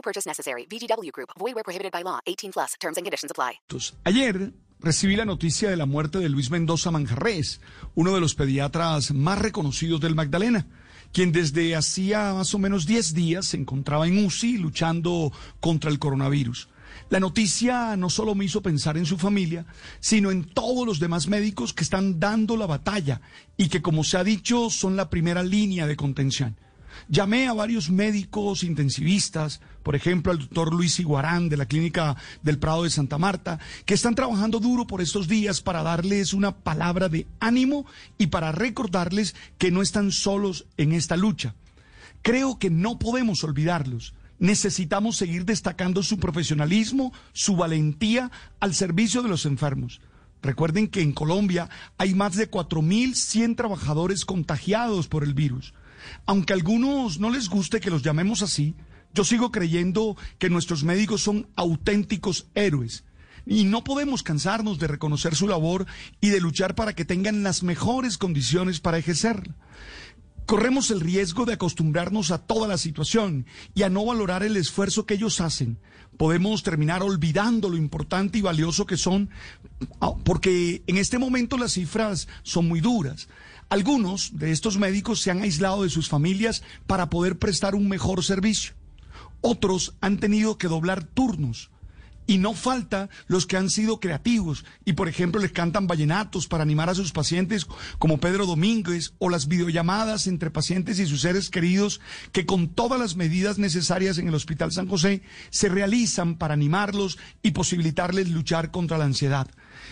No purchase necessary. VGW Group. Void where prohibited by law. 18 plus. Terms and conditions apply. Ayer recibí la noticia de la muerte de Luis Mendoza Manjarres, uno de los pediatras más reconocidos del Magdalena, quien desde hacía más o menos 10 días se encontraba en UCI luchando contra el coronavirus. La noticia no solo me hizo pensar en su familia, sino en todos los demás médicos que están dando la batalla y que, como se ha dicho, son la primera línea de contención. Llamé a varios médicos intensivistas, por ejemplo al doctor Luis Iguarán de la Clínica del Prado de Santa Marta, que están trabajando duro por estos días para darles una palabra de ánimo y para recordarles que no están solos en esta lucha. Creo que no podemos olvidarlos. Necesitamos seguir destacando su profesionalismo, su valentía al servicio de los enfermos. Recuerden que en Colombia hay más de 4.100 trabajadores contagiados por el virus. Aunque a algunos no les guste que los llamemos así, yo sigo creyendo que nuestros médicos son auténticos héroes. Y no podemos cansarnos de reconocer su labor y de luchar para que tengan las mejores condiciones para ejercerla. Corremos el riesgo de acostumbrarnos a toda la situación y a no valorar el esfuerzo que ellos hacen. Podemos terminar olvidando lo importante y valioso que son, porque en este momento las cifras son muy duras. Algunos de estos médicos se han aislado de sus familias para poder prestar un mejor servicio. Otros han tenido que doblar turnos y no falta los que han sido creativos y, por ejemplo, les cantan vallenatos para animar a sus pacientes, como Pedro Domínguez, o las videollamadas entre pacientes y sus seres queridos, que con todas las medidas necesarias en el Hospital San José se realizan para animarlos y posibilitarles luchar contra la ansiedad.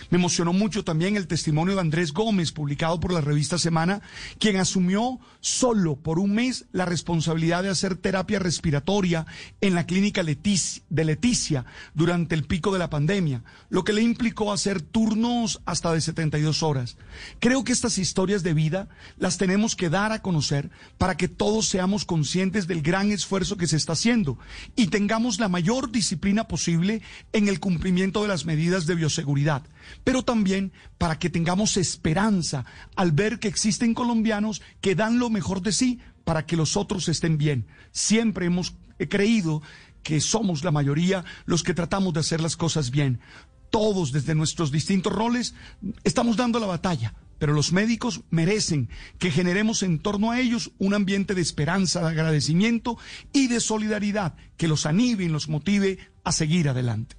Me emocionó mucho también el testimonio de Andrés Gómez, publicado por la revista Semana, quien asumió solo por un mes la responsabilidad de hacer terapia respiratoria en la clínica de Leticia durante el pico de la pandemia, lo que le implicó hacer turnos hasta de 72 horas. Creo que estas historias de vida las tenemos que dar a conocer para que todos seamos conscientes del gran esfuerzo que se está haciendo y tengamos la mayor disciplina posible en el cumplimiento de las medidas de bioseguridad pero también para que tengamos esperanza al ver que existen colombianos que dan lo mejor de sí para que los otros estén bien. Siempre hemos creído que somos la mayoría los que tratamos de hacer las cosas bien. Todos desde nuestros distintos roles estamos dando la batalla, pero los médicos merecen que generemos en torno a ellos un ambiente de esperanza, de agradecimiento y de solidaridad que los anime y los motive a seguir adelante.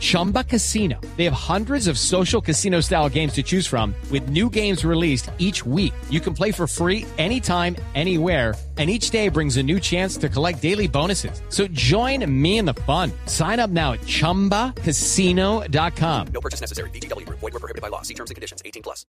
Chumba Casino. They have hundreds of social casino style games to choose from with new games released each week. You can play for free anytime, anywhere. And each day brings a new chance to collect daily bonuses. So join me in the fun. Sign up now at ChumbaCasino.com. No purchase necessary. VGW. Void were prohibited by law. See terms and conditions. 18 plus.